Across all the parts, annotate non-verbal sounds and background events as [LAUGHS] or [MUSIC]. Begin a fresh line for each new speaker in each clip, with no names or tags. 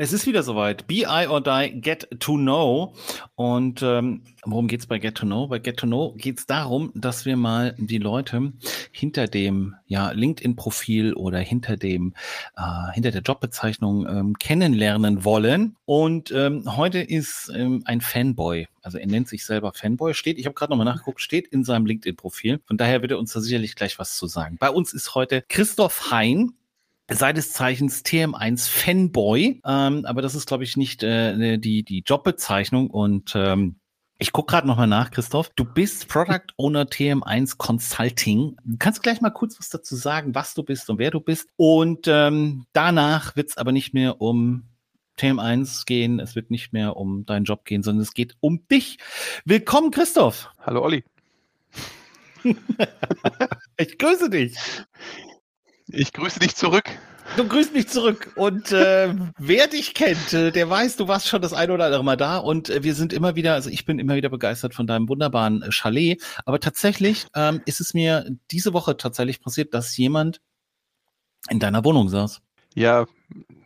es ist wieder soweit. BI or Die, Get to Know. Und ähm, worum geht's bei Get to Know? Bei Get to Know geht's darum, dass wir mal die Leute hinter dem ja, LinkedIn-Profil oder hinter dem äh, hinter der Jobbezeichnung ähm, kennenlernen wollen. Und ähm, heute ist ähm, ein Fanboy, also er nennt sich selber Fanboy, steht, ich habe gerade nochmal nachgeguckt, steht in seinem LinkedIn-Profil. Von daher wird er uns da sicherlich gleich was zu sagen. Bei uns ist heute Christoph Hein, seines Zeichens TM1 Fanboy, ähm, aber das ist, glaube ich, nicht äh, die, die Jobbezeichnung und ähm, ich gucke gerade nochmal nach, Christoph. Du bist Product Owner TM1 Consulting. Du kannst gleich mal kurz was dazu sagen, was du bist und wer du bist. Und ähm, danach wird es aber nicht mehr um TM1 gehen, es wird nicht mehr um deinen Job gehen, sondern es geht um dich. Willkommen, Christoph.
Hallo, Olli. [LAUGHS]
ich grüße dich.
Ich grüße dich zurück.
Du grüßt mich zurück. Und äh, wer dich kennt, äh, der weiß, du warst schon das ein oder andere Mal da. Und äh, wir sind immer wieder, also ich bin immer wieder begeistert von deinem wunderbaren äh, Chalet. Aber tatsächlich ähm, ist es mir diese Woche tatsächlich passiert, dass jemand in deiner Wohnung saß.
Ja,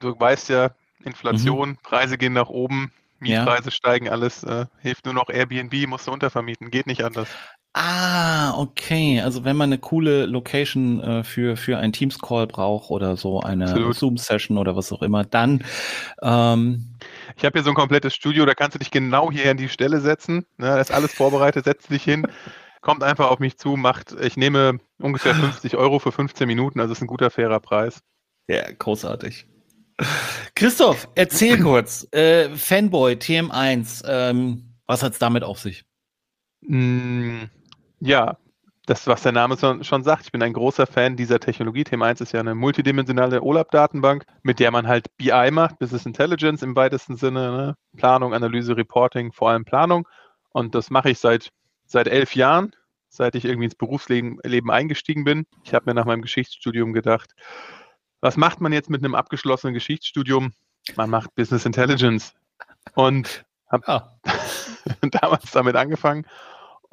du weißt ja, Inflation, mhm. Preise gehen nach oben, Mietpreise ja. steigen, alles äh, hilft nur noch Airbnb, musst du untervermieten, geht nicht anders.
Ah, okay. Also wenn man eine coole Location äh, für, für ein Teams-Call braucht oder so eine Zoom-Session oder was auch immer, dann ähm,
ich habe hier so ein komplettes Studio, da kannst du dich genau hier an die Stelle setzen. Ne, da ist alles vorbereitet, setz dich hin, kommt einfach auf mich zu, macht, ich nehme ungefähr 50 Euro für 15 Minuten, also ist ein guter, fairer Preis.
Ja, großartig. Christoph, erzähl kurz. Äh, Fanboy, TM1, ähm, was hat's damit auf sich?
Mm, ja, das, was der Name schon sagt, ich bin ein großer Fan dieser Technologie. Thema 1 ist ja eine multidimensionale OLAP-Datenbank, mit der man halt BI macht, Business Intelligence im weitesten Sinne, ne? Planung, Analyse, Reporting, vor allem Planung. Und das mache ich seit, seit elf Jahren, seit ich irgendwie ins Berufsleben Leben eingestiegen bin. Ich habe mir nach meinem Geschichtsstudium gedacht, was macht man jetzt mit einem abgeschlossenen Geschichtsstudium? Man macht Business Intelligence. Und habe ja. [LAUGHS] damals damit angefangen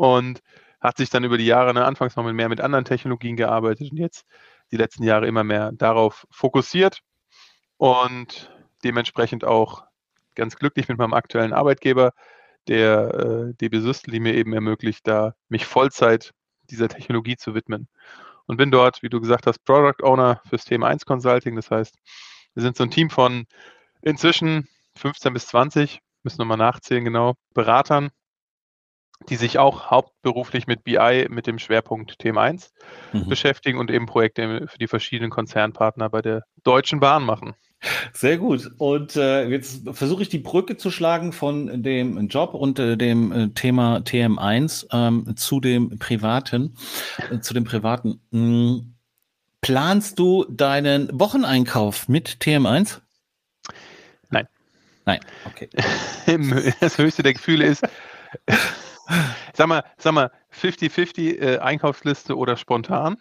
und hat sich dann über die Jahre, ne, anfangs noch mehr mit anderen Technologien gearbeitet und jetzt die letzten Jahre immer mehr darauf fokussiert und dementsprechend auch ganz glücklich mit meinem aktuellen Arbeitgeber, der äh, DB Systel, die mir eben ermöglicht, da mich Vollzeit dieser Technologie zu widmen. Und bin dort, wie du gesagt hast, Product Owner fürs Thema 1 Consulting. Das heißt, wir sind so ein Team von inzwischen 15 bis 20, müssen nochmal nachzählen genau, Beratern, die sich auch hauptberuflich mit BI mit dem Schwerpunkt Thema 1 mhm. beschäftigen und eben Projekte für die verschiedenen Konzernpartner bei der Deutschen Bahn machen.
Sehr gut. Und äh, jetzt versuche ich die Brücke zu schlagen von dem Job und äh, dem äh, Thema TM1 ähm, zu dem privaten, äh, zu dem privaten. Hm, planst du deinen Wocheneinkauf mit TM1?
Nein.
Nein. Okay. [LAUGHS]
das höchste der Gefühle ist, sag mal, sag mal, 50-50 äh, Einkaufsliste oder spontan.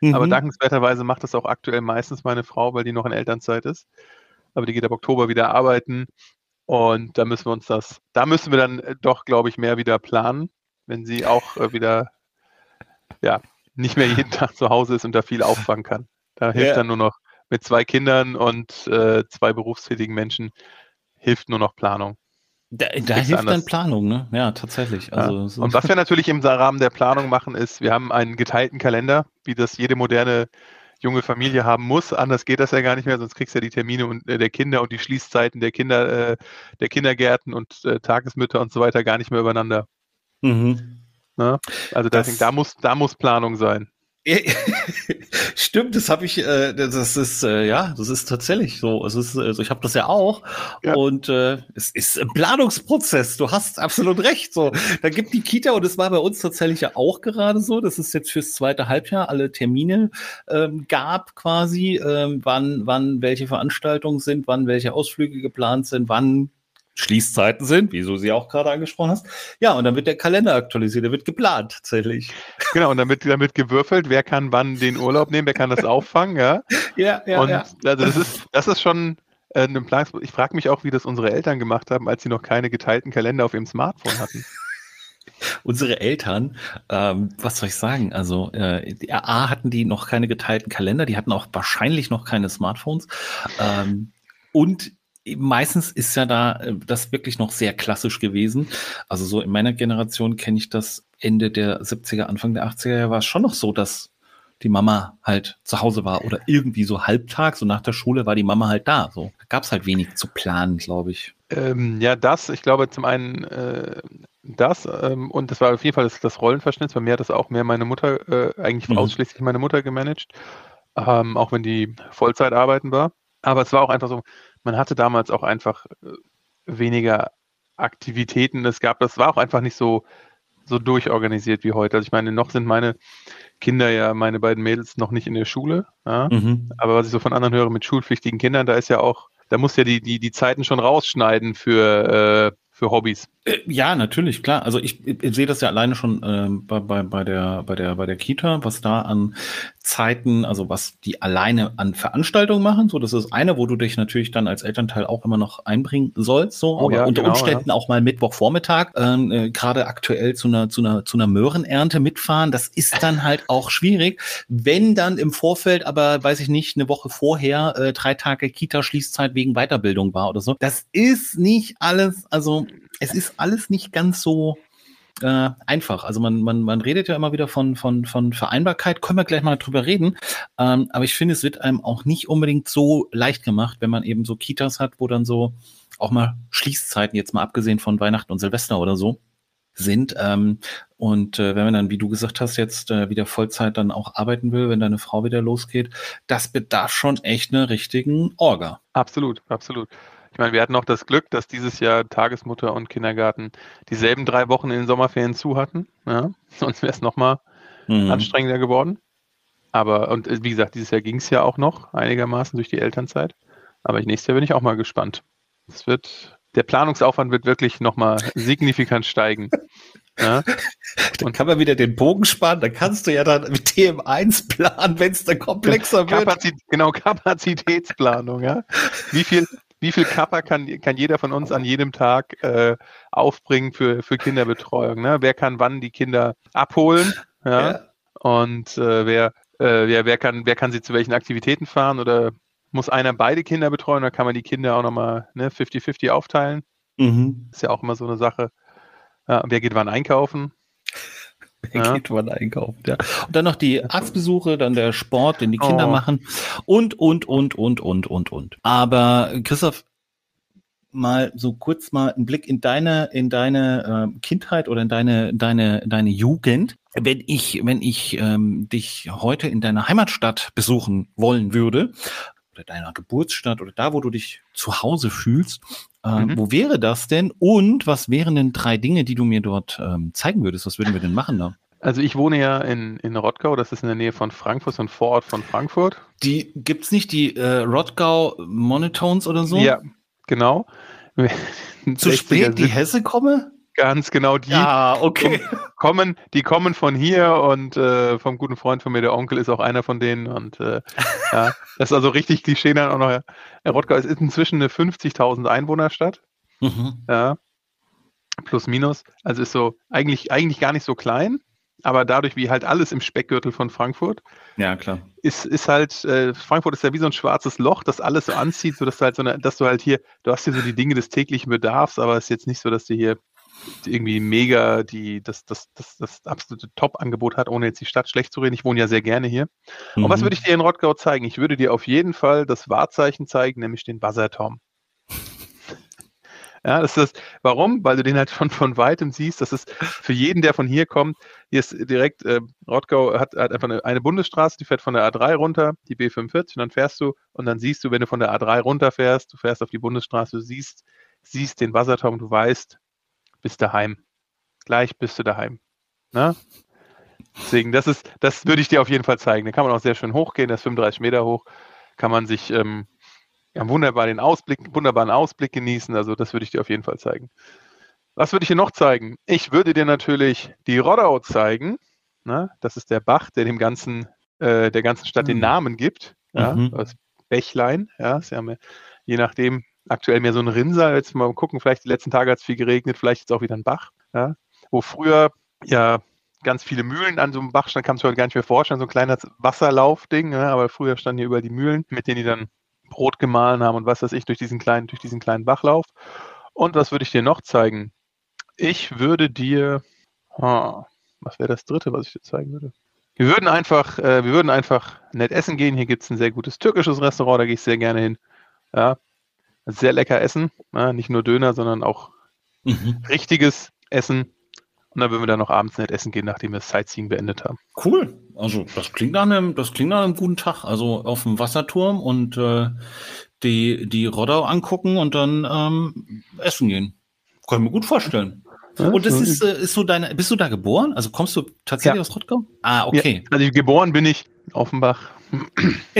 Mhm. Aber dankenswerterweise macht das auch aktuell meistens meine Frau, weil die noch in Elternzeit ist. Aber die geht ab Oktober wieder arbeiten. Und da müssen wir uns das, da müssen wir dann äh, doch, glaube ich, mehr wieder planen, wenn sie auch äh, wieder, ja, nicht mehr jeden [LAUGHS] Tag zu Hause ist und da viel auffangen kann. Da hilft ja. dann nur noch mit zwei Kindern und äh, zwei berufstätigen Menschen, hilft nur noch Planung.
Da, da hilft anders. dann Planung, ne? Ja, tatsächlich.
Also, ja. So. Und was wir [LAUGHS] natürlich im Rahmen der Planung machen, ist, wir haben einen geteilten Kalender, wie das jede moderne junge Familie haben muss. Anders geht das ja gar nicht mehr, sonst kriegst du ja die Termine und, äh, der Kinder und die Schließzeiten der Kinder, äh, der Kindergärten und äh, Tagesmütter und so weiter gar nicht mehr übereinander. Mhm. Ne? Also das, da muss, da muss Planung sein. [LAUGHS]
Stimmt, das habe ich, äh, das ist äh, ja, das ist tatsächlich so. Es ist, also ich habe das ja auch ja. und äh, es ist ein Planungsprozess. Du hast absolut recht. So, da gibt die Kita und es war bei uns tatsächlich ja auch gerade so, dass es jetzt fürs zweite Halbjahr alle Termine ähm, gab, quasi, ähm, wann, wann welche Veranstaltungen sind, wann welche Ausflüge geplant sind, wann Schließzeiten sind, wie du sie auch gerade angesprochen hast. Ja, und dann wird der Kalender aktualisiert, der wird geplant tatsächlich.
Genau, und damit damit gewürfelt, wer kann wann den Urlaub nehmen, wer kann das auffangen, ja? [LAUGHS]
Ja, ja.
Und
ja.
also das ist, das ist schon äh, einem Planungsbogen. Ich frage mich auch, wie das unsere Eltern gemacht haben, als sie noch keine geteilten Kalender auf ihrem Smartphone hatten. [LAUGHS]
Unsere Eltern, ähm, was soll ich sagen? Also äh, A hatten die noch keine geteilten Kalender, die hatten auch wahrscheinlich noch keine Smartphones. Ähm, und meistens ist ja da äh, das wirklich noch sehr klassisch gewesen. Also so in meiner Generation kenne ich das Ende der 70er, Anfang der 80er war es schon noch so, dass die Mama halt zu Hause war oder irgendwie so halbtags, so nach der Schule war die Mama halt da. So gab es halt wenig zu planen, glaube ich.
Ähm, ja, das, ich glaube zum einen äh, das ähm, und das war auf jeden Fall das, das Rollenverständnis. Bei mir hat das auch mehr meine Mutter, äh, eigentlich mhm. ausschließlich meine Mutter gemanagt, ähm, auch wenn die Vollzeit arbeiten war. Aber es war auch einfach so, man hatte damals auch einfach äh, weniger Aktivitäten. Es gab, das war auch einfach nicht so, so durchorganisiert wie heute. Also ich meine, noch sind meine Kinder ja, meine beiden Mädels noch nicht in der Schule. Ja? Mhm. Aber was ich so von anderen höre mit schulpflichtigen Kindern, da ist ja auch, da muss ja die, die, die Zeiten schon rausschneiden für, äh, für Hobbys.
Äh, ja, natürlich, klar. Also ich, ich, sehe das ja alleine schon äh, bei, bei, bei, der, bei, der, bei der Kita, was da an Zeiten, also was die alleine an Veranstaltungen machen. So, das ist eine, wo du dich natürlich dann als Elternteil auch immer noch einbringen sollst. So, oh, aber ja, unter genau, Umständen ja. auch mal Mittwochvormittag, ähm, äh, gerade aktuell zu einer, zu einer, zu einer Möhrenernte mitfahren. Das ist dann halt auch schwierig. Wenn dann im Vorfeld, aber weiß ich nicht, eine Woche vorher äh, drei Tage Kita-Schließzeit wegen Weiterbildung war oder so. Das ist nicht alles, also es ist alles nicht ganz so äh, einfach. Also man, man, man redet ja immer wieder von, von, von Vereinbarkeit, können wir gleich mal drüber reden. Ähm, aber ich finde, es wird einem auch nicht unbedingt so leicht gemacht, wenn man eben so Kitas hat, wo dann so auch mal Schließzeiten, jetzt mal abgesehen von Weihnachten und Silvester oder so, sind. Ähm, und äh, wenn man dann, wie du gesagt hast, jetzt äh, wieder Vollzeit dann auch arbeiten will, wenn deine Frau wieder losgeht, das bedarf schon echt einer richtigen Orga.
Absolut, absolut. Ich meine, wir hatten auch das Glück, dass dieses Jahr Tagesmutter und Kindergarten dieselben drei Wochen in den Sommerferien zu hatten. Ja? [LAUGHS] Sonst wäre es nochmal mhm. anstrengender geworden. Aber, und äh, wie gesagt, dieses Jahr ging es ja auch noch einigermaßen durch die Elternzeit. Aber nächstes Jahr bin ich auch mal gespannt. Es wird, der Planungsaufwand wird wirklich nochmal signifikant steigen. [LAUGHS]
Ja. Dann kann man wieder den Bogen sparen, dann kannst du ja dann mit TM1 planen, wenn es dann komplexer
Kapazität, wird. Genau, Kapazitätsplanung, ja. Wie viel, wie viel Kappa kann, kann jeder von uns an jedem Tag äh, aufbringen für, für Kinderbetreuung? Ne? Wer kann wann die Kinder abholen? [LAUGHS] Ja? ja. Und äh, wer, äh, wer, wer, kann, wer kann sie zu welchen Aktivitäten fahren? Oder muss einer beide Kinder betreuen? Oder kann man die Kinder auch nochmal ne, 50-50 aufteilen? Mhm. Ist ja auch immer so eine Sache. Ja, wer geht wann einkaufen? [LAUGHS]
Ja. geht wann einkaufen, ja. Und dann noch die Arztbesuche, dann der Sport, den die Kinder oh. machen und, und, und, und, und, und, und. Aber Christoph, mal so kurz mal einen Blick in deine, in deine äh, Kindheit oder in deine, deine, deine Jugend. Wenn ich, wenn ich ähm, dich heute in deiner Heimatstadt besuchen wollen würde, oder deiner Geburtsstadt oder da, wo du dich zu Hause fühlst, äh, mhm. Wo wäre das denn? Und was wären denn drei Dinge, die du mir dort ähm, zeigen würdest? Was würden wir denn machen da?
Also ich wohne ja in, in Rottgau, das ist in der Nähe von Frankfurt, so ein Vorort von Frankfurt.
Die gibt es nicht, die äh, Rottgau Monotones oder so?
Ja, genau. [LAUGHS]
Zu spät die Hesse komme?
Ganz genau die.
Ja, okay.
Kommen, die kommen von hier und äh, vom guten Freund von mir, der Onkel, ist auch einer von denen. Und äh, [LAUGHS] ja, das ist also richtig Klischee dann auch noch. Ja. Rottgau ist inzwischen eine 50.000 Einwohnerstadt. Mhm. Ja. Plus minus. Also ist so eigentlich, eigentlich gar nicht so klein. Aber dadurch, wie halt alles im Speckgürtel von Frankfurt,
ja klar,
ist, ist halt äh, Frankfurt ist ja wie so ein schwarzes Loch, das alles so anzieht, so dass du halt so eine, dass du halt hier, du hast hier so die Dinge des täglichen Bedarfs, aber es ist jetzt nicht so, dass du hier irgendwie mega die, das, das, das, das absolute Top-Angebot hat, ohne jetzt die Stadt schlecht zu reden. Ich wohne ja sehr gerne hier. Mhm. Und was würde ich dir in Rottgau zeigen? Ich würde dir auf jeden Fall das Wahrzeichen zeigen, nämlich den Buzzertom. Ja, das ist. Warum? Weil du den halt schon von weitem siehst. Das ist für jeden, der von hier kommt. Hier ist direkt, äh, Rottgau hat, hat einfach eine, eine, Bundesstraße, die fährt von der A3 runter, die B45, und dann fährst du und dann siehst du, wenn du von der A3 runterfährst, du fährst auf die Bundesstraße, du siehst, siehst den Wasserturm, du weißt, bist daheim. Gleich bist du daheim. Ne? Deswegen, das ist, das würde ich dir auf jeden Fall zeigen. Da kann man auch sehr schön hochgehen, das ist 35 Meter hoch. Kann man sich ähm, ja, wunderbar den Ausblick, wunderbaren Ausblick genießen. Also das würde ich dir auf jeden Fall zeigen. Was würde ich dir noch zeigen? Ich würde dir natürlich die Roddau zeigen. Ne? Das ist der Bach, der dem ganzen, äh, der ganzen Stadt mhm. den Namen gibt. Ja? Mhm. Das Bächlein. Ja, Sie haben je nachdem. Aktuell mehr so ein Rinnsal. Jetzt mal gucken, vielleicht die letzten Tage hat es viel geregnet, vielleicht jetzt auch wieder ein Bach. Ja? Wo früher ja ganz viele Mühlen an so einem Bach standen, kannst du heute gar nicht mehr vorstellen, so ein kleines Wasserlaufding, ja? aber früher standen hier über die Mühlen, mit denen die dann Brot gemahlen haben und was weiß ich, durch diesen kleinen, durch diesen kleinen Bachlauf. Und was würde ich dir noch zeigen? Ich würde dir, oh, was wäre das dritte, was ich dir zeigen würde? Wir würden einfach, äh, wir würden einfach nett essen gehen. Hier gibt es ein sehr gutes türkisches Restaurant, da gehe ich sehr gerne hin. Ja, sehr lecker essen. Ja, nicht nur Döner, sondern auch mhm. richtiges Essen. Und dann würden wir dann noch abends nett essen gehen, nachdem wir das Sightseeing beendet haben.
Cool. Also das klingt nach einem, das klingt nach einem guten Tag. Also auf dem Wasserturm und äh, die, die Roddau angucken und dann ähm, essen gehen. Kann ich mir gut vorstellen. Ja, und das ist, äh, ist so deine, bist du da geboren? Also kommst du tatsächlich ja. aus Rottgau?
Ah, okay. Ja, also geboren bin ich in Offenbach. [LAUGHS]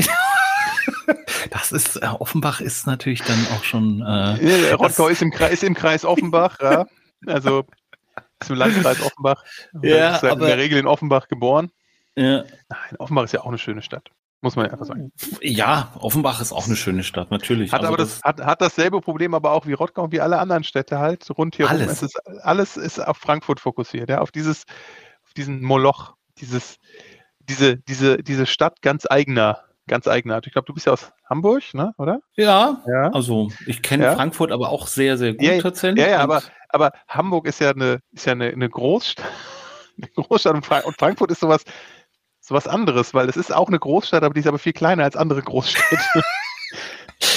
das ist, äh, Offenbach ist natürlich dann auch schon.
Äh, Rottgau ist im, Kreis, ist im Kreis Offenbach, ja. [LAUGHS] Also im Landkreis [LAUGHS] Offenbach.
Ja,
ist halt aber, in der Regel in Offenbach geboren.
Ja.
Nein, Offenbach ist ja auch eine schöne Stadt. Muss man ja einfach sagen.
Ja, Offenbach ist auch eine schöne Stadt, natürlich.
Hat also aber das, hat, hat dasselbe Problem aber auch wie Rottgau und wie alle anderen Städte halt rund hier
alles.
Rum. Ist, alles ist auf Frankfurt fokussiert, ja, auf dieses, auf diesen Moloch, dieses, diese, diese, diese Stadt ganz eigener, ganz eigenartig. Ich glaube, du bist ja aus Hamburg, ne, oder?
Ja, ja. also ich kenne ja. Frankfurt aber auch sehr, sehr gut
ja,
tatsächlich.
Ja, ja, aber, aber Hamburg ist ja eine, ist ja eine, eine Großstadt. [LAUGHS] Eine Großstadt und, Frankfurt ist sowas, so was anderes, weil es ist auch eine Großstadt, aber die ist aber viel kleiner als andere Großstädte. [LAUGHS]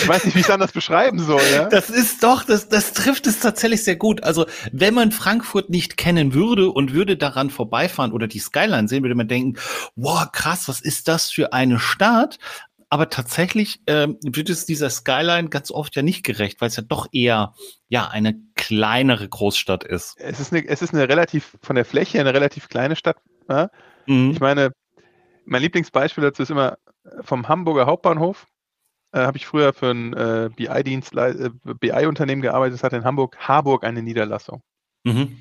Ich weiß nicht, wie ich es anders beschreiben soll. Ja?
Das ist doch, das, das trifft es tatsächlich sehr gut. Also, wenn man Frankfurt nicht kennen würde und würde daran vorbeifahren oder die Skyline sehen, würde man denken, wow, krass, was ist das für eine Stadt? Aber tatsächlich ähm, wird es dieser Skyline ganz oft ja nicht gerecht, weil es ja doch eher ja eine kleinere Großstadt ist.
Es ist eine, es ist eine relativ von der Fläche eine relativ kleine Stadt. Ja? Mhm. Ich meine, mein Lieblingsbeispiel dazu ist immer vom Hamburger Hauptbahnhof. Äh, Habe ich früher für ein äh, BI-Dienstleister, äh, BI-Unternehmen gearbeitet, das hat in Hamburg, Harburg eine Niederlassung. Mhm.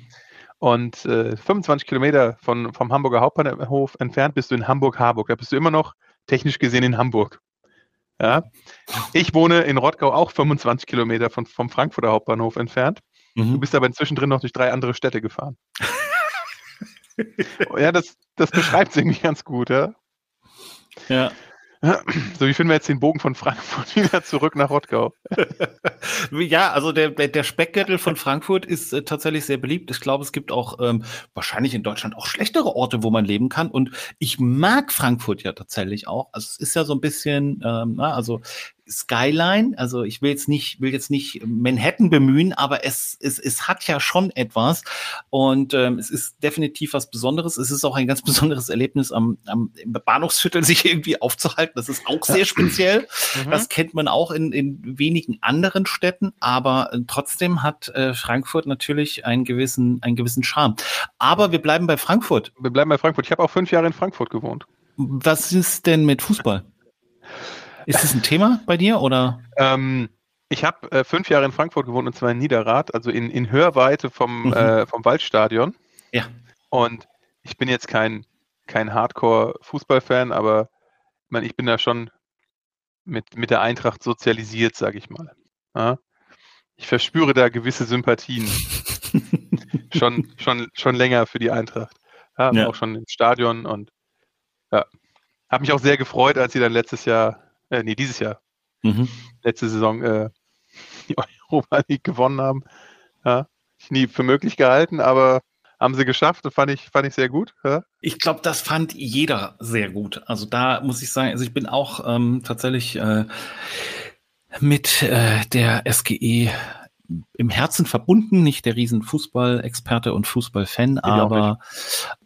Und äh, 25 Kilometer von, vom Hamburger Hauptbahnhof entfernt bist du in Hamburg-Harburg. Da bist du immer noch technisch gesehen in Hamburg. Ja. Ich wohne in Rottgau auch 25 Kilometer von, vom Frankfurter Hauptbahnhof entfernt. Mhm. Du bist aber inzwischen drin noch durch drei andere Städte gefahren. [LAUGHS] ja, das, das beschreibt es irgendwie ganz gut, ja.
Ja.
So, wie finden wir jetzt den Bogen von Frankfurt [LAUGHS] wieder zurück nach Rottgau? [LAUGHS]
ja, also der, der Speckgürtel von Frankfurt ist äh, tatsächlich sehr beliebt. Ich glaube, es gibt auch ähm, wahrscheinlich in Deutschland auch schlechtere Orte, wo man leben kann. Und ich mag Frankfurt ja tatsächlich auch. Also es ist ja so ein bisschen, ähm, na, also Skyline. Also ich will jetzt nicht, will jetzt nicht Manhattan bemühen, aber es, es, es hat ja schon etwas. Und ähm, es ist definitiv was Besonderes. Es ist auch ein ganz [LAUGHS] besonderes Erlebnis, am, am Bahnhofsviertel sich irgendwie aufzuhalten. Das ist auch sehr speziell. Mhm. Das kennt man auch in, in wenigen anderen Städten, aber äh, trotzdem hat äh, Frankfurt natürlich einen gewissen, einen gewissen Charme. Aber wir bleiben bei Frankfurt.
Wir bleiben bei Frankfurt. Ich habe auch fünf Jahre in Frankfurt gewohnt.
Was ist denn mit Fußball? Ist das ein Thema bei dir oder?
Ähm, ich habe äh, fünf Jahre in Frankfurt gewohnt und zwar in Niederrad, also in, in Hörweite vom, mhm. äh, vom Waldstadion.
Ja.
Und ich bin jetzt kein, kein Hardcore-Fußballfan, aber ich, mein, ich bin da schon mit, mit der Eintracht sozialisiert, sage ich mal. Ja? Ich verspüre da gewisse Sympathien. [LAUGHS] schon, schon, schon länger für die Eintracht. Ja, ja. Auch schon im Stadion und ja. Habe mich auch sehr gefreut, als sie dann letztes Jahr äh, nee, dieses Jahr, mhm. letzte Saison äh, die [LAUGHS] Europa League gewonnen haben. Ja, ich nie für möglich gehalten, aber haben sie geschafft. Das fand ich, fand ich sehr gut. Ja.
Ich glaube, das fand jeder sehr gut. Also da muss ich sagen, also ich bin auch ähm, tatsächlich äh, mit äh, der SGE im Herzen verbunden, nicht der riesen Fußballexperte und Fußballfan, aber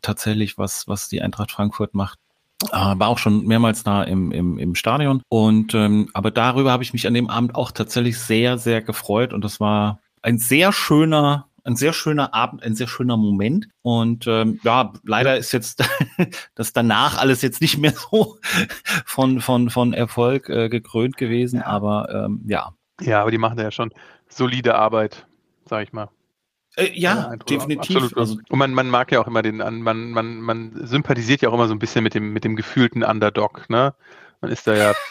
tatsächlich was, was die Eintracht Frankfurt macht, war auch schon mehrmals da im, im, im Stadion. Und ähm, aber darüber habe ich mich an dem Abend auch tatsächlich sehr, sehr gefreut. Und das war ein sehr schöner, ein sehr schöner Abend, ein sehr schöner Moment. Und ähm, ja, leider ist jetzt [LAUGHS] das danach alles jetzt nicht mehr so von, von, von Erfolg äh, gekrönt gewesen. Aber ähm, ja.
Ja, aber die machen ja schon solide Arbeit, sag ich mal.
Äh, ja, definitiv. Absolut.
Also, und man, man mag ja auch immer den, man, man, man sympathisiert ja auch immer so ein bisschen mit dem, mit dem gefühlten Underdog, ne? Man ist da ja. [LAUGHS]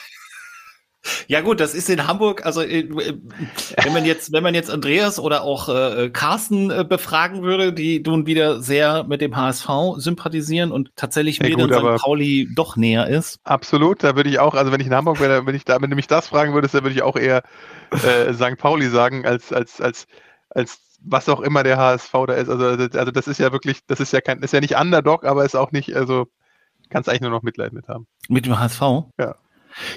Ja gut, das ist in Hamburg, also äh, wenn man jetzt, wenn man jetzt Andreas oder auch äh, Carsten äh, befragen würde, die nun wieder sehr mit dem HSV sympathisieren und tatsächlich ja, mir gut, dann St. Pauli doch näher ist.
Absolut, da würde ich auch, also wenn ich in Hamburg wäre, wenn ich da, wenn du mich das fragen würdest, dann würde ich auch eher äh, St. Pauli sagen, als, als, als, als was auch immer der HSV da ist. Also, also das ist ja wirklich, das ist ja kein, ist ja nicht Underdog, aber ist auch nicht, also kannst eigentlich nur noch Mitleid mit haben.
Mit dem HSV?
Ja.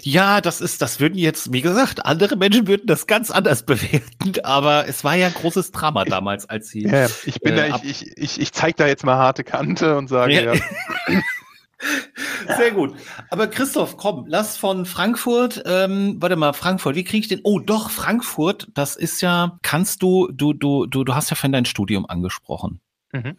Ja, das ist, das würden jetzt, wie gesagt, andere Menschen würden das ganz anders [LAUGHS] bewerten, aber es war ja ein großes Drama damals, als sie.
Ja, ich bin äh, da, ich, ich, ich, ich zeige da jetzt mal harte Kante und sage, ja. ja. [LAUGHS] [LAUGHS]
Sehr gut. Aber Christoph, komm, lass von Frankfurt, ähm, warte mal, Frankfurt, wie kriege ich den? Oh, doch, Frankfurt, das ist ja, kannst du, du, du, du, du hast ja von dein Studium angesprochen. Mhm.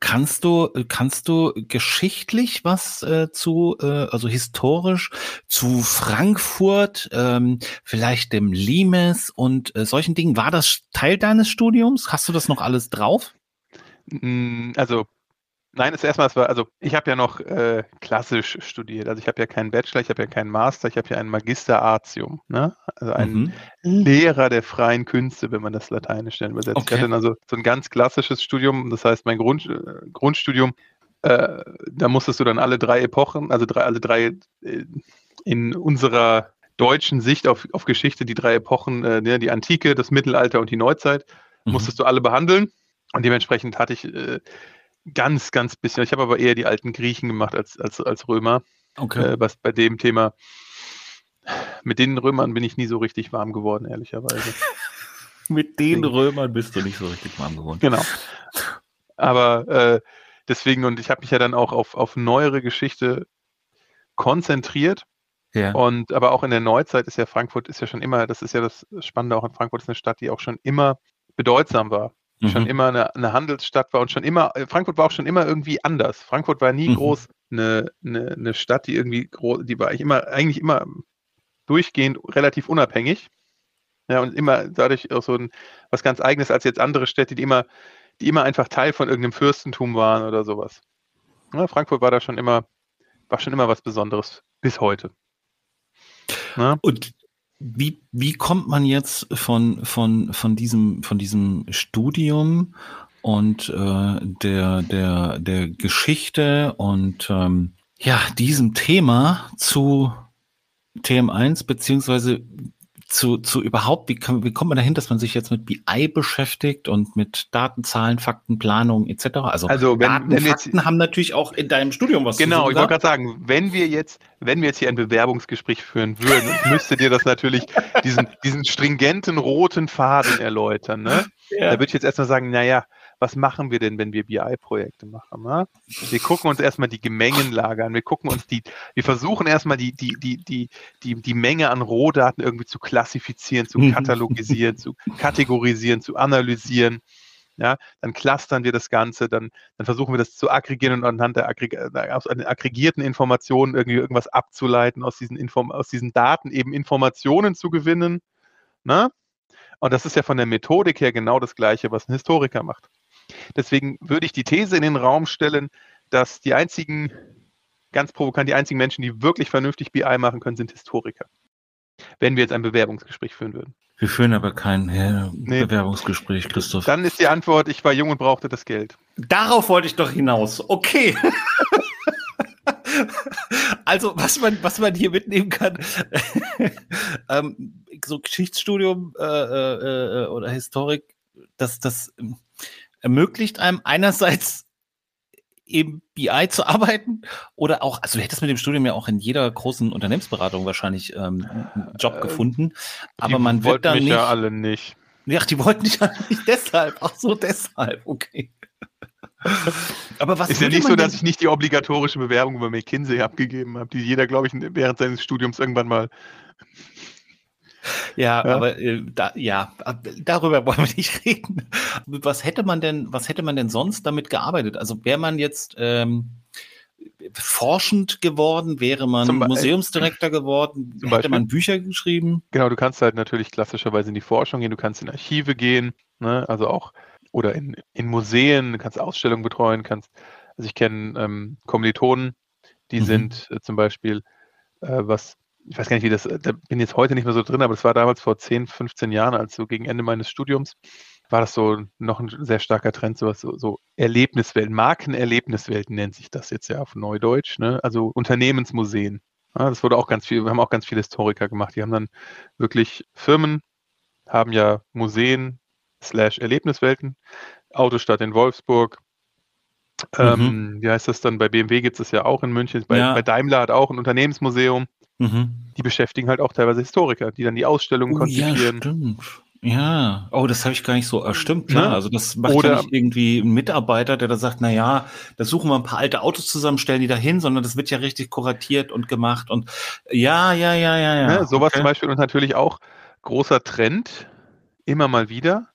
Kannst du, kannst du geschichtlich was äh, zu, äh, also historisch zu Frankfurt, ähm, vielleicht dem Limes und äh, solchen Dingen? War das Teil deines Studiums? Hast du das noch alles drauf?
Mm, also Nein, es erstmal, es war, also ich habe ja noch äh, klassisch studiert. Also ich habe ja keinen Bachelor, ich habe ja keinen Master, ich habe ja einen Magister Artium, ne? Also einen mhm. Lehrer der freien Künste, wenn man das Lateinisch dann übersetzt. Okay. Ich hatte dann also so ein ganz klassisches Studium, das heißt mein Grund, äh, Grundstudium, äh, da musstest du dann alle drei Epochen, also drei, alle drei äh, in unserer deutschen Sicht auf, auf Geschichte, die drei Epochen, äh, ne, die Antike, das Mittelalter und die Neuzeit, mhm. musstest du alle behandeln. Und dementsprechend hatte ich Ganz, ganz bisschen. Ich habe aber eher die alten Griechen gemacht als, als, als Römer. Okay. Äh, was bei dem Thema, mit den Römern bin ich nie so richtig warm geworden, ehrlicherweise. [LAUGHS]
mit den. Römern bist du nicht so richtig warm geworden.
Genau. Aber äh, deswegen, und ich habe mich ja dann auch auf, auf neuere Geschichte konzentriert. Ja. Und aber auch in der Neuzeit ist ja Frankfurt ist ja schon immer, das ist ja das Spannende auch in Frankfurt, ist eine Stadt, die auch schon immer bedeutsam war mhm. schon immer eine, eine, Handelsstadt war und schon immer, äh, Frankfurt war auch schon immer irgendwie anders. Frankfurt war nie mhm. groß eine, eine, eine Stadt, die irgendwie groß, die war eigentlich immer, eigentlich immer durchgehend relativ unabhängig. Ja, und immer dadurch auch so ein, was ganz eigenes als jetzt andere Städte, die immer, die immer einfach Teil von irgendeinem Fürstentum waren oder sowas. Ja, Frankfurt war da schon immer, war schon immer was Besonderes bis heute.
Ja? Und wie, wie kommt man jetzt von, von, von, diesem, von diesem Studium und äh, der, der, der Geschichte und ähm, ja, diesem Thema zu TM1, beziehungsweise zu, zu überhaupt, wie, kann, wie kommt man dahin, dass man sich jetzt mit BI beschäftigt und mit Daten, Zahlen, Fakten, Planung etc.? Also,
also wenn, Daten, wenn
Fakten jetzt, haben natürlich auch in deinem Studium was
genau, zu tun. Genau, ich wollte gerade sagen, wenn wir jetzt, wenn wir jetzt hier ein Bewerbungsgespräch führen würden, [LAUGHS] müsstet ihr das natürlich diesen, diesen stringenten roten Faden erläutern. Ne? Ja. Da würde ich jetzt erstmal sagen, naja, was machen wir denn, wenn wir BI-Projekte machen? Ne? Wir gucken uns erstmal die Gemengenlage an, wir gucken uns die, wir versuchen erstmal die, die, die, die, die, die Menge an Rohdaten irgendwie zu klassifizieren, zu mhm. katalogisieren, zu kategorisieren, zu analysieren. Ja, dann clustern wir das Ganze, dann, dann versuchen wir das zu aggregieren und anhand der Aggrig aus aggregierten Informationen irgendwie irgendwas abzuleiten, aus diesen, Inform aus diesen Daten eben Informationen zu gewinnen. Ne? Und das ist ja von der Methodik her genau das Gleiche, was ein Historiker macht. Deswegen würde ich die These in den Raum stellen, dass die einzigen, ganz provokant, die einzigen Menschen, die wirklich vernünftig BI machen können, sind Historiker. Wenn wir jetzt ein Bewerbungsgespräch führen würden.
Wir führen aber kein äh, nee. Bewerbungsgespräch, Christoph.
Dann ist die Antwort, ich war jung und brauchte das Geld.
Darauf wollte ich doch hinaus. Okay. [LAUGHS] also, was man, was man hier mitnehmen kann, [LAUGHS] ähm, so Geschichtsstudium äh, äh, äh, oder Historik, das, das ermöglicht einem einerseits im BI zu arbeiten oder auch, also du hättest mit dem Studium ja auch in jeder großen Unternehmensberatung wahrscheinlich ähm, einen Job äh, gefunden, aber man wird dann
mich
nicht.
ja alle nicht.
Ja, die wollten dich [LAUGHS] ja nicht deshalb. Ach so, deshalb, okay.
Aber was ist ja nicht so, dass ich nicht die obligatorische Bewerbung über McKinsey abgegeben habe, die jeder, glaube ich, während seines Studiums irgendwann mal
ja, ja, aber äh, da, ja, darüber wollen wir nicht [LAUGHS] reden. Was hätte man denn, was hätte man denn sonst damit gearbeitet? Also wäre man jetzt ähm, forschend geworden, wäre man Museumsdirektor geworden, hätte Beispiel? man Bücher geschrieben?
Genau, du kannst halt natürlich klassischerweise in die Forschung gehen, du kannst in Archive gehen, ne? also auch oder in, in Museen, du kannst Ausstellungen betreuen, kannst, also ich kenne ähm, Kommilitonen, die mhm. sind äh, zum Beispiel, äh, was ich weiß gar nicht, wie das, da bin jetzt heute nicht mehr so drin, aber das war damals vor 10, 15 Jahren, also gegen Ende meines Studiums, war das so noch ein sehr starker Trend, sowas, so, so Erlebniswelten, Markenerlebniswelten nennt sich das jetzt ja auf Neudeutsch, ne? also Unternehmensmuseen. Ja, das wurde auch ganz viel, wir haben auch ganz viele Historiker gemacht, die haben dann wirklich Firmen, haben ja Museen slash Erlebniswelten, Autostadt in Wolfsburg, ähm, mhm. wie heißt das dann? Bei BMW gibt es das ja auch in München. Bei, ja. bei, Daimler hat auch ein Unternehmensmuseum. Mhm. Die beschäftigen halt auch teilweise Historiker, die dann die Ausstellungen oh, konzipieren.
Ja, stimmt. Ja, oh, das habe ich gar nicht so. Äh, stimmt, klar. Ne? Also das macht Oder, ja nicht irgendwie ein Mitarbeiter, der da sagt, na ja, da suchen wir ein paar alte Autos zusammen, stellen die da hin, sondern das wird ja richtig kuratiert und gemacht und ja, ja, ja, ja, ja.
Ne? Sowas okay. zum Beispiel und natürlich auch großer Trend, immer mal wieder,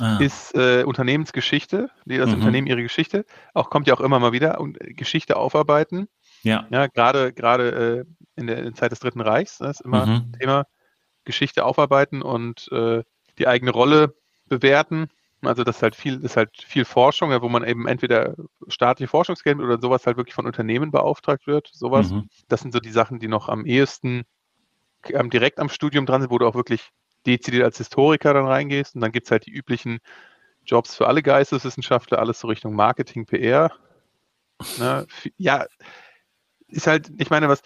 ah. ist äh, Unternehmensgeschichte, die das mhm. Unternehmen ihre Geschichte, auch kommt ja auch immer mal wieder und Geschichte aufarbeiten. Ja. Ja, gerade gerade äh, in der Zeit des Dritten Reichs, das ist immer mhm. Thema Geschichte aufarbeiten und äh, die eigene Rolle bewerten. Also das ist halt viel, ist halt viel Forschung, wo man eben entweder staatliche Forschungsgeld oder sowas halt wirklich von Unternehmen beauftragt wird. Sowas. Mhm. Das sind so die Sachen, die noch am ehesten ähm, direkt am Studium dran sind, wo du auch wirklich dezidiert als Historiker dann reingehst. Und dann gibt es halt die üblichen Jobs für alle Geisteswissenschaftler, alles so Richtung Marketing, PR. Ne? Ja, ist halt, ich meine, was,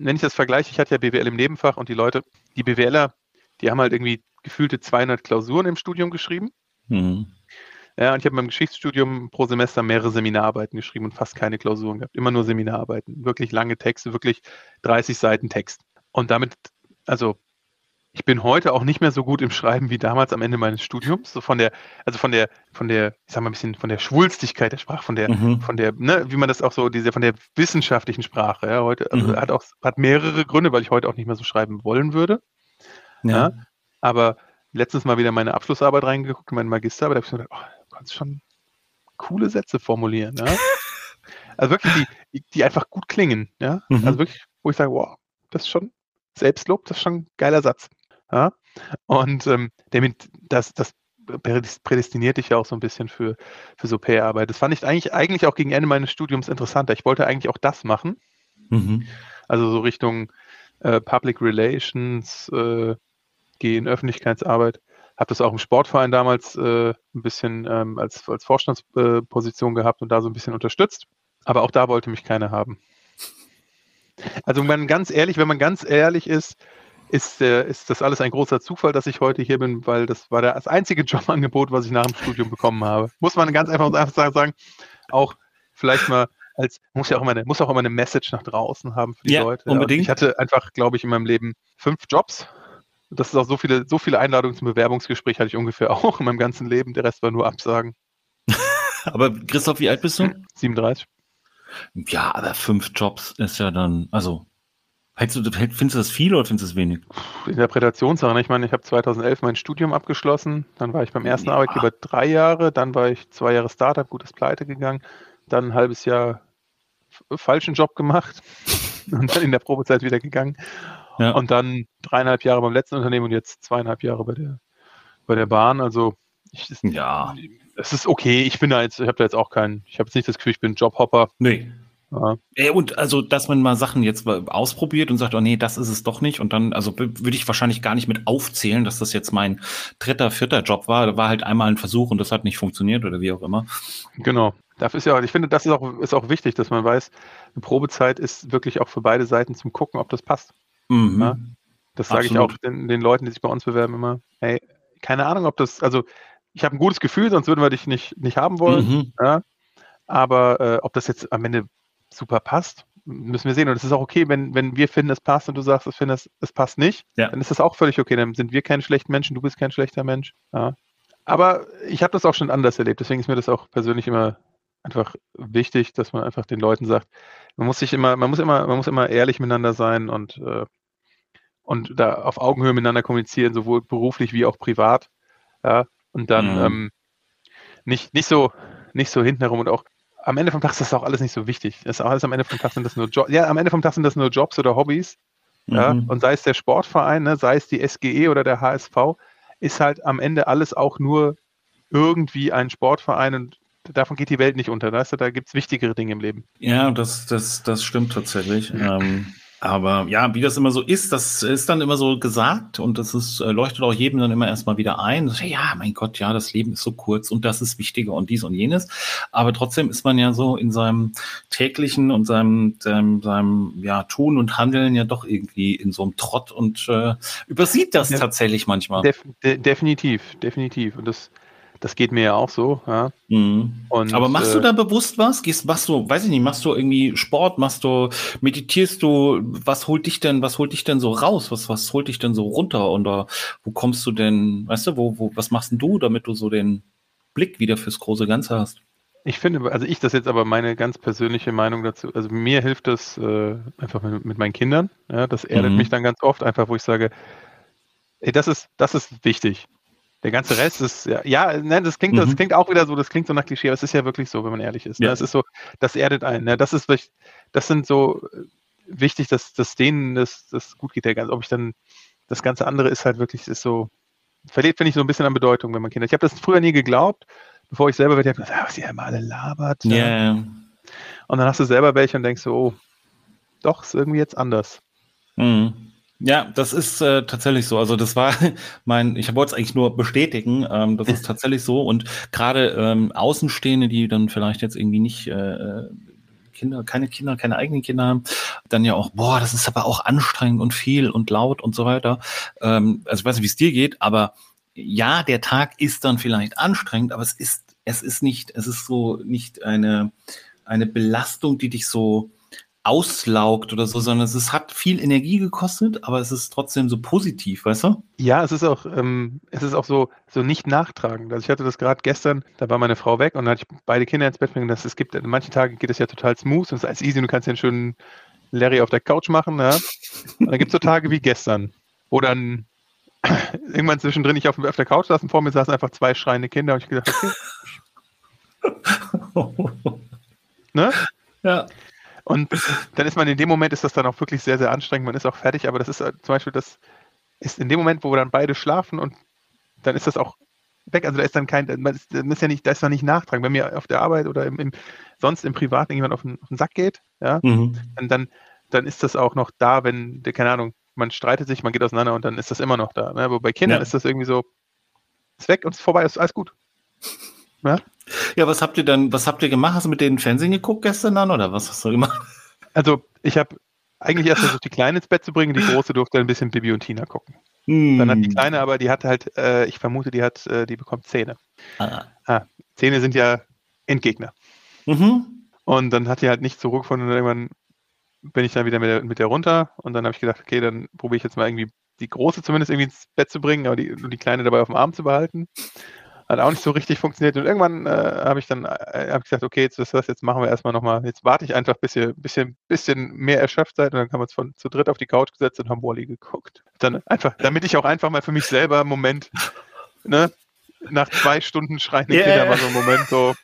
wenn ich das vergleiche, ich hatte ja BWL im Nebenfach und die Leute, die BWLer, die haben halt irgendwie gefühlte 200 Klausuren im Studium geschrieben. Mhm. Ja, und ich habe beim Geschichtsstudium pro Semester mehrere Seminararbeiten geschrieben und fast keine Klausuren gehabt. Immer nur Seminararbeiten. Wirklich lange Texte, wirklich 30 Seiten Text. Und damit, also ich bin heute auch nicht mehr so gut im Schreiben wie damals am Ende meines Studiums. So von der, also von der, von der, ich sag mal ein bisschen von der Schwulstigkeit der Sprache, von der, mhm. von der, ne, wie man das auch so, diese, von der wissenschaftlichen Sprache, ja, heute, also mhm. hat auch, hat mehrere Gründe, weil ich heute auch nicht mehr so schreiben wollen würde. Ja. ja aber letztens mal wieder meine Abschlussarbeit reingeguckt, meine Magisterarbeit, da habe ich so gedacht, oh, du kannst schon coole Sätze formulieren, ja. [LAUGHS] also wirklich, die, die einfach gut klingen, ja. Mhm. Also wirklich, wo ich sage, wow, das ist schon Selbstlob, das ist schon ein geiler Satz. Ja? Und ähm, damit, das, das prädestiniert dich ja auch so ein bisschen für, für so PR-Arbeit. Das fand ich eigentlich, eigentlich auch gegen Ende meines Studiums interessanter. Ich wollte eigentlich auch das machen. Mhm. Also so Richtung äh, Public Relations, äh, gehen, Öffentlichkeitsarbeit. Habe das auch im Sportverein damals äh, ein bisschen ähm, als, als Vorstandsposition gehabt und da so ein bisschen unterstützt. Aber auch da wollte mich keiner haben. Also wenn man ganz ehrlich, wenn man ganz ehrlich ist, ist, äh, ist das alles ein großer Zufall, dass ich heute hier bin, weil das war das einzige [LAUGHS] Jobangebot, was ich nach dem Studium bekommen habe. Muss man ganz einfach, einfach sagen, auch vielleicht mal als, muss ja auch immer eine, muss auch immer eine Message nach draußen haben für die ja, Leute. Unbedingt. ich hatte einfach, glaube ich, in meinem Leben fünf Jobs. Das ist auch so viele, so viele Einladungen zum Bewerbungsgespräch hatte ich ungefähr [LAUGHS] auch in meinem ganzen Leben. Der Rest war nur Absagen. [LAUGHS]
Aber Christoph, wie alt bist du?
37.
Ja, aber fünf Jobs ist ja dann, also Hältst du, findest du das viel oder findest du es wenig?
Interpretationssache. Ne? Ich meine, ich habe 2011 mein Studium abgeschlossen. Dann war ich beim ersten ja. Arbeitgeber drei Jahre. Dann war ich zwei Jahre Startup, gutes Pleite gegangen. Dann ein halbes Jahr falschen Job gemacht [LAUGHS] und dann in der Probezeit wieder gegangen. Ja. Und dann dreieinhalb Jahre beim letzten Unternehmen und jetzt zweieinhalb Jahre bei der, bei der Bahn. Also ich, ja. es ist okay. Ich bin da jetzt, ich habe da jetzt auch keinen, ich habe jetzt nicht das Gefühl, ich bin Jobhopper.
Nee. Ja. Und also, dass man mal Sachen jetzt ausprobiert und sagt, oh nee, das ist es doch nicht. Und dann, also würde ich wahrscheinlich gar nicht mit aufzählen, dass das jetzt mein dritter, vierter Job war. Da war halt einmal ein Versuch und das hat nicht funktioniert oder wie auch immer.
Genau. Dafür ist ja, ich finde, das ist auch, ist auch wichtig, dass man weiß, eine Probezeit ist wirklich auch für beide Seiten zum Gucken, ob das passt. Mhm. Ja? Das sage ich auch den, den Leuten, die sich bei uns bewerben, immer. Hey, keine Ahnung, ob das, also ich habe ein gutes Gefühl, sonst würden wir dich nicht, nicht haben wollen. Mhm. Ja? Aber äh, ob das jetzt am Ende super passt, müssen wir sehen. Und es ist auch okay, wenn, wenn wir finden, es passt und du sagst, es, findest, es passt nicht, ja. dann ist das auch völlig okay. Dann sind wir keine schlechten Menschen, du bist kein schlechter Mensch. Ja. Aber ich habe das auch schon anders erlebt, deswegen ist mir das auch persönlich immer einfach wichtig, dass man einfach den Leuten sagt, man muss sich immer, man muss immer, man muss immer ehrlich miteinander sein und, äh, und da auf Augenhöhe miteinander kommunizieren, sowohl beruflich wie auch privat. Ja, und dann mhm. ähm, nicht, nicht so, nicht so hinten herum und auch am Ende vom Tag ist das auch alles nicht so wichtig. Das ist alles am Ende vom Tag sind das nur Jobs. Ja, am Ende vom Tag sind das nur Jobs oder Hobbys. Mhm. Ja, und sei es der Sportverein, ne, sei es die SGE oder der HSV, ist halt am Ende alles auch nur irgendwie ein Sportverein und davon geht die Welt nicht unter. Weißt du? Da gibt es wichtigere Dinge im Leben.
Ja, das, das, das stimmt tatsächlich. [CLEARS THROAT] Ähm, Aber ja, wie das immer so ist, das ist dann immer so gesagt und das ist, äh, leuchtet auch jedem dann immer erstmal wieder ein. Ja, mein Gott, ja, das Leben ist so kurz und das ist wichtiger und dies und jenes. Aber trotzdem ist man ja so in seinem täglichen und seinem, seinem, seinem ja, Tun und Handeln ja doch irgendwie in so einem Trott und äh, übersieht das ja, tatsächlich manchmal.
Def de definitiv, definitiv. Und das das geht mir ja auch so. Ja.
Mhm. Und, Aber machst äh, du da bewusst was? Gehst, machst du, weiß ich nicht, machst du irgendwie Sport, machst du, meditierst du, was holt dich denn, was holt dich denn so raus? Was, was holt dich denn so runter? Oder wo kommst du denn, weißt du, wo, wo, was machst denn du, damit du so den Blick wieder fürs große Ganze hast?
Ich finde, also ich das jetzt aber meine ganz persönliche Meinung dazu, also mir hilft das äh, einfach mit, mit, meinen Kindern. Ja, das erdet mhm. mich dann ganz oft, einfach wo ich sage, ey, das ist, das ist wichtig. Der ganze Rest ist, ja, ja ne, das klingt, mhm. das klingt auch wieder so, das klingt so nach Klischee, aber es ist ja wirklich so, wenn man ehrlich ist. Ne? Es ist so, das erdet einen. Ne? Das ist, das sind so äh, wichtig, dass, dass denen das, das gut geht. Der, ob ich dann, das ganze andere ist halt wirklich, ist so, verliert, finde ich, so ein bisschen an Bedeutung, wenn man Kinder. Ich habe das früher nie geglaubt, bevor ich selber welche habe, gesagt, was ihr immer alle labert.
Ja. Yeah.
Und dann hast du selber welche und denkst so, oh, doch, ist irgendwie jetzt anders.
Mhm. Ja, das ist äh, tatsächlich so. Also das war [LAUGHS] mein, ich wollte es eigentlich nur bestätigen, ähm, das ist [LAUGHS] tatsächlich so. Und gerade ähm, Außenstehende, die dann vielleicht jetzt irgendwie nicht äh, Kinder, keine Kinder, keine eigenen Kinder haben, dann ja auch, boah, das ist aber auch anstrengend und viel und laut und so weiter. Ähm, also ich weiß nicht, wie es dir geht, aber ja, der Tag ist dann vielleicht anstrengend, aber es ist, es ist nicht, es ist so nicht eine, eine Belastung, die dich so auslaugt oder so, sondern es ist, hat viel Energie gekostet, aber es ist trotzdem so positiv, weißt du?
Ja, es ist auch, ähm, es ist auch so, so nicht nachtragend. Also ich hatte das gerade gestern, da war meine Frau weg und dann hatte ich beide Kinder ins Bett bringen. Das, es gibt, manche Tage geht es ja total smooth und es ist alles easy und du kannst ja einen schönen Larry auf der Couch machen. Ja? Und dann gibt es so Tage wie gestern, wo dann [CLEARS THROAT] irgendwann zwischendrin ich auf, auf der Couch saß und vor mir saßen einfach zwei schreiende Kinder und ich gedacht, okay. [LAUGHS] ne? Ja. Und dann ist man in dem Moment, ist das dann auch wirklich sehr, sehr anstrengend. Man ist auch fertig, aber das ist äh, zum Beispiel, das ist in dem Moment, wo wir dann beide schlafen und dann ist das auch weg. Also da ist dann kein, man ist, ist ja nicht, da ist man nicht nachtragen. Wenn mir auf der Arbeit oder im, im sonst im Privaten jemand auf den, auf den Sack geht, ja, mhm. dann, dann ist das auch noch da, wenn, keine Ahnung, man streitet sich, man geht auseinander und dann ist das immer noch da. Ne? Aber bei Kindern ja. ist das irgendwie so, ist weg und ist vorbei, ist alles gut.
Ja? Ja, was habt ihr dann, was habt ihr gemacht? Hast du mit denen Fernsehen geguckt gestern dann oder was hast du gemacht?
Also, ich habe eigentlich erst versucht, die Kleine ins Bett zu bringen. Die Große durfte ein bisschen Bibi und Tina gucken. Hm. Dann hat die Kleine aber, die hat halt, äh, ich vermute, die hat, äh, die bekommt Zähne. Ah. Ah, Zähne sind ja Endgegner. Mhm. Und dann hat die halt nicht zurückgefunden und irgendwann bin ich dann wieder mit der, mit der runter und dann habe ich gedacht, okay, dann probiere ich jetzt mal irgendwie die Große zumindest irgendwie ins Bett zu bringen, aber die, die Kleine dabei auf dem Arm zu behalten. Hat auch nicht so richtig funktioniert. Und irgendwann äh, habe ich dann äh, hab ich gesagt, okay, jetzt ist das, jetzt machen wir erstmal nochmal, jetzt warte ich einfach, bis ihr bisschen, bisschen mehr erschöpft seid. Und dann haben wir uns von zu dritt auf die Couch gesetzt und haben Wally geguckt. Dann einfach, damit ich auch einfach mal für mich selber einen Moment, ne, nach zwei Stunden schreienden yeah. Kinder mal so einen Moment so.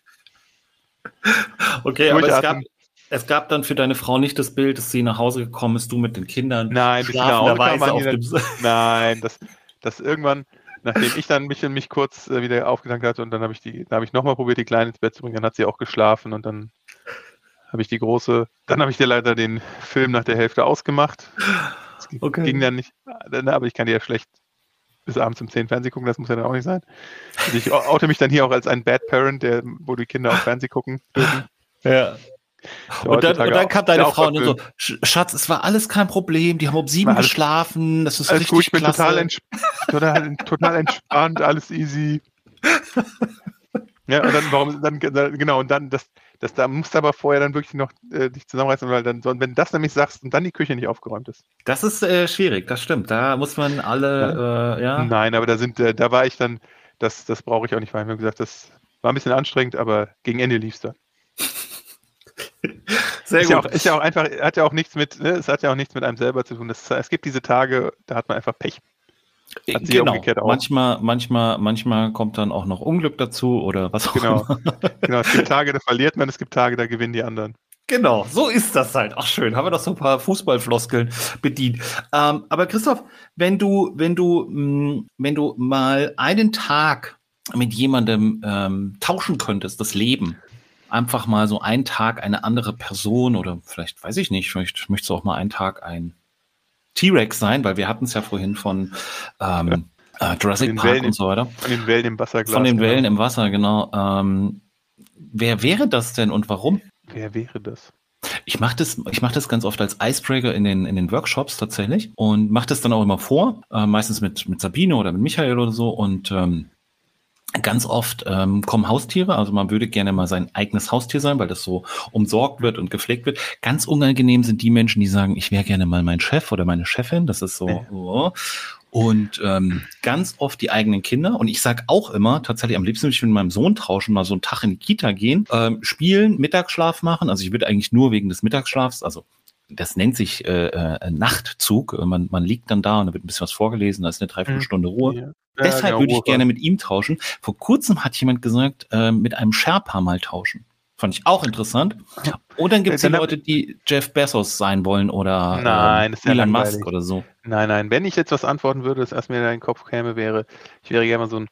Okay, aber es gab, es gab dann für deine Frau nicht das Bild, dass sie nach Hause gekommen ist, du mit den Kindern.
Nein, schlafenderweise auf dem [LAUGHS] Nein, das, das irgendwann, nachdem ich dann mich, mich kurz äh, wieder aufgetankt hatte und dann habe ich die, habe ich nochmal probiert, die Kleine ins Bett zu bringen, dann hat sie auch geschlafen und dann habe ich die große, dann habe ich dir leider den Film nach der Hälfte ausgemacht. Das okay. ging dann nicht, aber ich kann dir ja schlecht bis abends um 10 Fernsehen gucken, das muss ja dann auch nicht sein. Also ich oute mich dann hier auch als ein Bad Parent, der, wo die Kinder auf Fernsehen gucken dürfen.
Ja. Und dann, und dann, kam deine Frau und so, Schatz, es war alles kein Problem, die haben um sieben alles, geschlafen, das ist richtig gut, ich bin klasse.
Total, entsp total, total entspannt, alles easy. Ja, und dann, warum, dann, genau, und dann, das, das, da musst du aber vorher dann wirklich noch äh, dich zusammenreißen, weil dann, wenn du das nämlich sagst und dann die Küche nicht aufgeräumt ist.
Das ist äh, schwierig, das stimmt. Da muss man alle,
ja. Äh, ja. Nein, aber da sind, äh, da war ich dann, das, das brauche ich auch nicht, weil ich mir gesagt, das war ein bisschen anstrengend, aber gegen Ende lief es dann. Sehr ist gut. Ja auch, ist ja auch einfach, hat ja auch nichts mit, ne, es hat ja auch nichts mit einem selber zu tun. Das, es gibt diese Tage, da hat man einfach Pech.
Hat genau. Manchmal, manchmal, manchmal kommt dann auch noch Unglück dazu oder was auch
genau. immer. [LAUGHS] Genau, es gibt Tage, da verliert man, es gibt Tage, da gewinnen die anderen.
Genau, so ist das halt. Ach schön, haben wir doch so ein paar Fußballfloskeln bedient. Ähm, aber Christoph, wenn du, wenn du, mh, mm, wenn du mal einen Tag mit jemandem ähm, tauschen könntest, das Leben, einfach mal so einen Tag eine andere Person oder vielleicht, weiß ich nicht, vielleicht möchtest du auch mal einen Tag ein T-Rex sein, weil wir hatten es ja vorhin von ähm, äh, Jurassic Park
Wellen,
und so weiter.
Von den Wellen im Wasserglas.
Von den Wellen im Wasser, genau. Ähm, wer wäre das denn und warum?
Wer wäre das?
Ich mache das, ich mache das ganz oft als Icebreaker in den in den Workshops tatsächlich und mache das dann auch immer vor, äh, meistens mit mit Sabine oder mit Michael oder so und ähm, Ganz oft ähm, kommen Haustiere, also man würde gerne mal sein eigenes Haustier sein, weil das so umsorgt wird und gepflegt wird. Ganz unangenehm sind die Menschen, die sagen, ich wäre gerne mal mein Chef oder meine Chefin. Das ist so. Oh. Und ähm, ganz oft die eigenen Kinder. Und ich sage auch immer, tatsächlich am liebsten würde ich mit meinem Sohn tauschen, mal so einen Tag in die Kita gehen, ähm, spielen, Mittagsschlaf machen. Also ich würde eigentlich nur wegen des Mittagsschlafs, also das nennt sich äh, äh, Nachtzug. Man, man liegt dann da und da wird ein bisschen was vorgelesen, da ist eine Dreiviertelstunde Ruhe. Ja. Deshalb ja, würde ich gerne mit ihm tauschen. Vor kurzem hat jemand gesagt, äh, mit einem Sherpa mal tauschen. Fand ich auch interessant. [LAUGHS] Und dann gibt es die Leute, die Jeff Bezos sein wollen oder
nein,
äh, Elon Musk oder so.
Nein, nein. Wenn ich jetzt was antworten würde, das erst mir in den Kopf käme, wäre, ich wäre gerne mal so ein,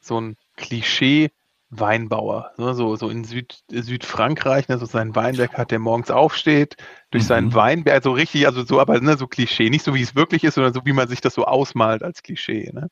so ein Klischee Weinbauer, ne, so, so in Süd, Südfrankreich, ne, so sein Weinberg hat, der morgens aufsteht, durch mhm. seinen Weinberg, so richtig, also so, aber ne, so Klischee, nicht so wie es wirklich ist, sondern so wie man sich das so ausmalt als Klischee. Ne?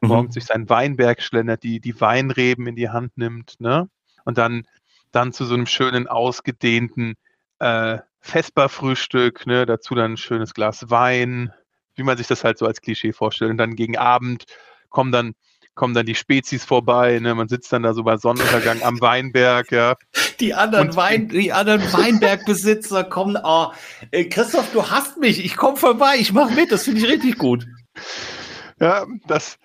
Mhm. Morgens durch seinen Weinberg schlendert, die, die Weinreben in die Hand nimmt, ne? Und dann, dann zu so einem schönen, ausgedehnten äh, Vesperfrühstück, ne, dazu dann ein schönes Glas Wein, wie man sich das halt so als Klischee vorstellt. Und dann gegen Abend kommen dann kommen dann die Spezies vorbei, ne? man sitzt dann da so bei Sonnenuntergang am Weinberg, ja.
Die anderen, Wein, die anderen Weinbergbesitzer kommen, oh, Christoph, du hast mich, ich komme vorbei, ich mache mit, das finde ich richtig gut.
Ja, das,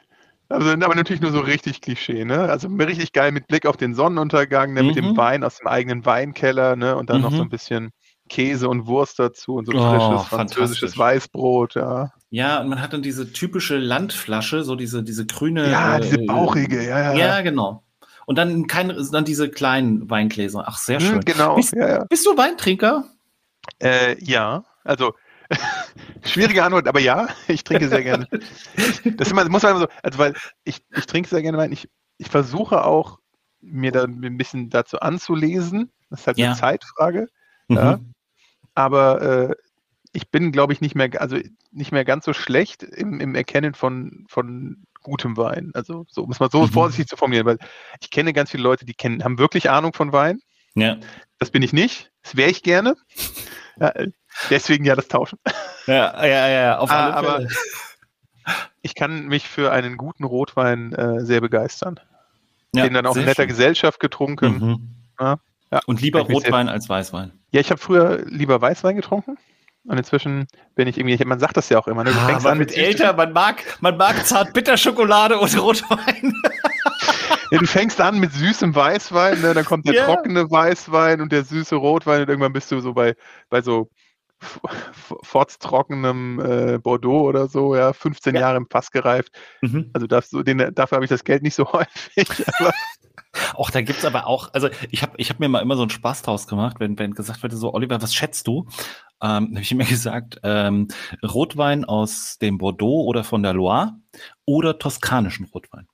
also, aber natürlich nur so richtig Klischee, ne? Also richtig geil mit Blick auf den Sonnenuntergang, ne? mit dem mhm. Wein aus dem eigenen Weinkeller, ne? Und dann mhm. noch so ein bisschen Käse und Wurst dazu und so oh, frisches französisches Weißbrot, ja.
Ja, und man hat dann diese typische Landflasche, so diese, diese grüne.
Ja, diese äh, bauchige, ja,
ja. Ja, genau. Und dann, kein, dann diese kleinen Weingläser. Ach, sehr hm, schön. Hm,
genau.
Bist,
ja, ja.
bist du Weintrinker?
Äh, ja, also [LAUGHS] schwierige Antwort, aber ja, ich trinke sehr gerne. Das immer, muss man immer so, also weil ich, ich trinke sehr gerne Wein. Ich, ich versuche auch, mir da ein bisschen dazu anzulesen. Das ist halt ja. eine Zeitfrage. Mhm. Ja aber äh, ich bin, glaube ich, nicht mehr, also nicht mehr ganz so schlecht im, im Erkennen von, von gutem Wein. Also so, muss man so mhm. vorsichtig zu formulieren, weil ich kenne ganz viele Leute, die kennen, haben wirklich Ahnung von Wein.
Ja.
Das bin ich nicht. Das wäre ich gerne. Ja, deswegen ja das Tauschen.
Ja, ja, ja,
auf alle Fälle. Aber ich kann mich für einen guten Rotwein äh, sehr begeistern. Ja, Den dann auch in netter schön. Gesellschaft getrunken.
Mhm. Ja. Ja, und lieber Rotwein als Weißwein.
Ja, ich habe früher lieber Weißwein getrunken. Und inzwischen bin ich irgendwie, man sagt das ja auch immer, ne?
du ah, fängst an mit älter, man mag, man mag zart Bitterschokolade und Rotwein. [LAUGHS]
ja, du fängst an mit süßem Weißwein, ne? dann kommt der ja. trockene Weißwein und der süße Rotwein und irgendwann bist du so bei, bei so [LAUGHS] forttrockenem äh, Bordeaux oder so, ja, 15 ja. Jahre im Fass gereift. Mhm. Also darfst du, den, dafür habe ich das Geld nicht so [LAUGHS] häufig. [LAUGHS]
Auch da gibt's aber auch, also ich habe ich hab mir mal immer so einen Spaß draus gemacht, wenn, wenn gesagt wird, so, Oliver, was schätzt du? Ähm, habe ich immer gesagt, ähm, Rotwein aus dem Bordeaux oder von der Loire oder toskanischen Rotwein.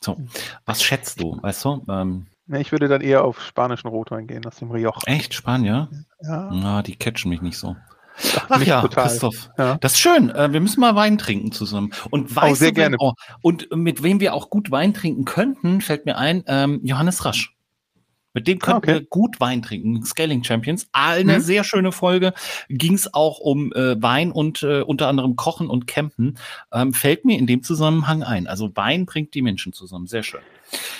So, was schätzt du, weißt du? Ähm,
ich würde dann eher auf spanischen Rotwein gehen, aus dem Rioja.
Echt, Spanier? Ja. Na, die catchen mich nicht so. Ach ja, total. Christoph. Ja. Das ist schön. Äh, wir müssen mal Wein trinken zusammen. Und weißt
oh, sehr du, gerne.
Oh, und mit wem wir auch gut Wein trinken könnten, fällt mir ein, ähm, Johannes Rasch. Mit dem könnten okay. wir gut Wein trinken. Scaling Champions. Eine mhm. sehr schöne Folge. Ging es auch um äh, Wein und äh, unter anderem Kochen und Campen. Ähm, fällt mir in dem Zusammenhang ein. Also Wein bringt die Menschen zusammen. Sehr schön.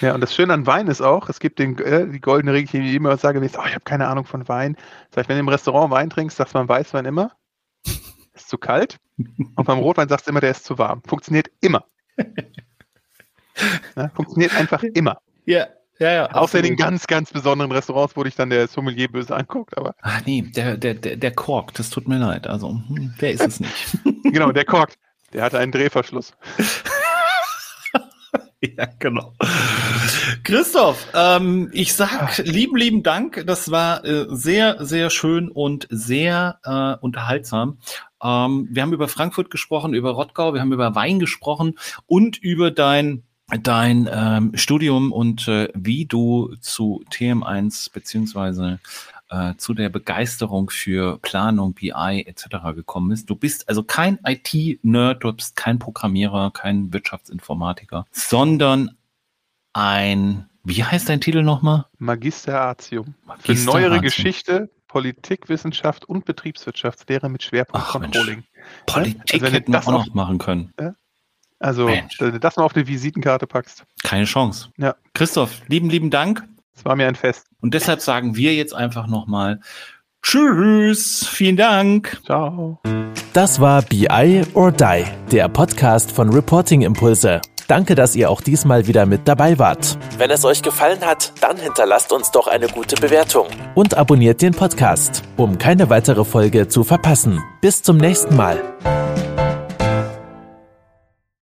Ja, und das Schöne an Wein ist auch, es gibt den, äh, die goldene Regel, die ich immer sage, oh, ich habe keine Ahnung von Wein. Das heißt, wenn du im Restaurant Wein trinkst, sagst du beim Weißwein immer, [LAUGHS] ist zu kalt. Und beim Rotwein sagst du immer, der ist zu warm. Funktioniert immer. Ja, [LAUGHS] funktioniert einfach immer.
Ja, ja, ja.
Außer in den ganz, ganz besonderen Restaurants, wo dich dann der Sommelier böse anguckt. Aber
Ach nee, der, der, der, der korkt, das tut mir leid. Also, hm, der ist es nicht. [LAUGHS]
genau, der korkt. Der hatte einen Drehverschluss. [LAUGHS]
ja, genau. Christoph, ähm, ich sag lieben, lieben Dank. Das war äh, sehr, sehr schön und sehr äh, unterhaltsam. Ähm, wir haben über Frankfurt gesprochen, über Rottgau, wir haben über Wein gesprochen und über dein dein ähm, Studium und äh, wie du zu TM1 beziehungsweise äh, zu der Begeisterung für Planung, BI etc. gekommen bist. Du bist also kein IT-Nerd, du bist kein Programmierer, kein Wirtschaftsinformatiker, sondern ein, wie heißt dein Titel nochmal?
Magister Artium.
Magister
Für neuere
Artium.
Geschichte, Politikwissenschaft und Betriebswirtschaftslehre mit Schwerpunkt
Ach, Mensch.
Controlling.
Politik
Also
hätten wir
das
auch noch- machen können.
Also,
Mensch.
wenn du das mal auf eine Visitenkarte packst.
Keine Chance.
Ja.
Christoph, lieben, lieben Dank.
Es war mir ein Fest.
Und deshalb sagen wir jetzt einfach nochmal Tschüss, vielen Dank.
Ciao.
Das war BI or Die, der Podcast von Reporting Impulse. Danke, dass ihr auch diesmal wieder mit dabei wart. Wenn es euch gefallen hat, dann hinterlasst uns doch eine gute Bewertung. Und abonniert den Podcast, um keine weitere Folge zu verpassen. Bis zum nächsten Mal.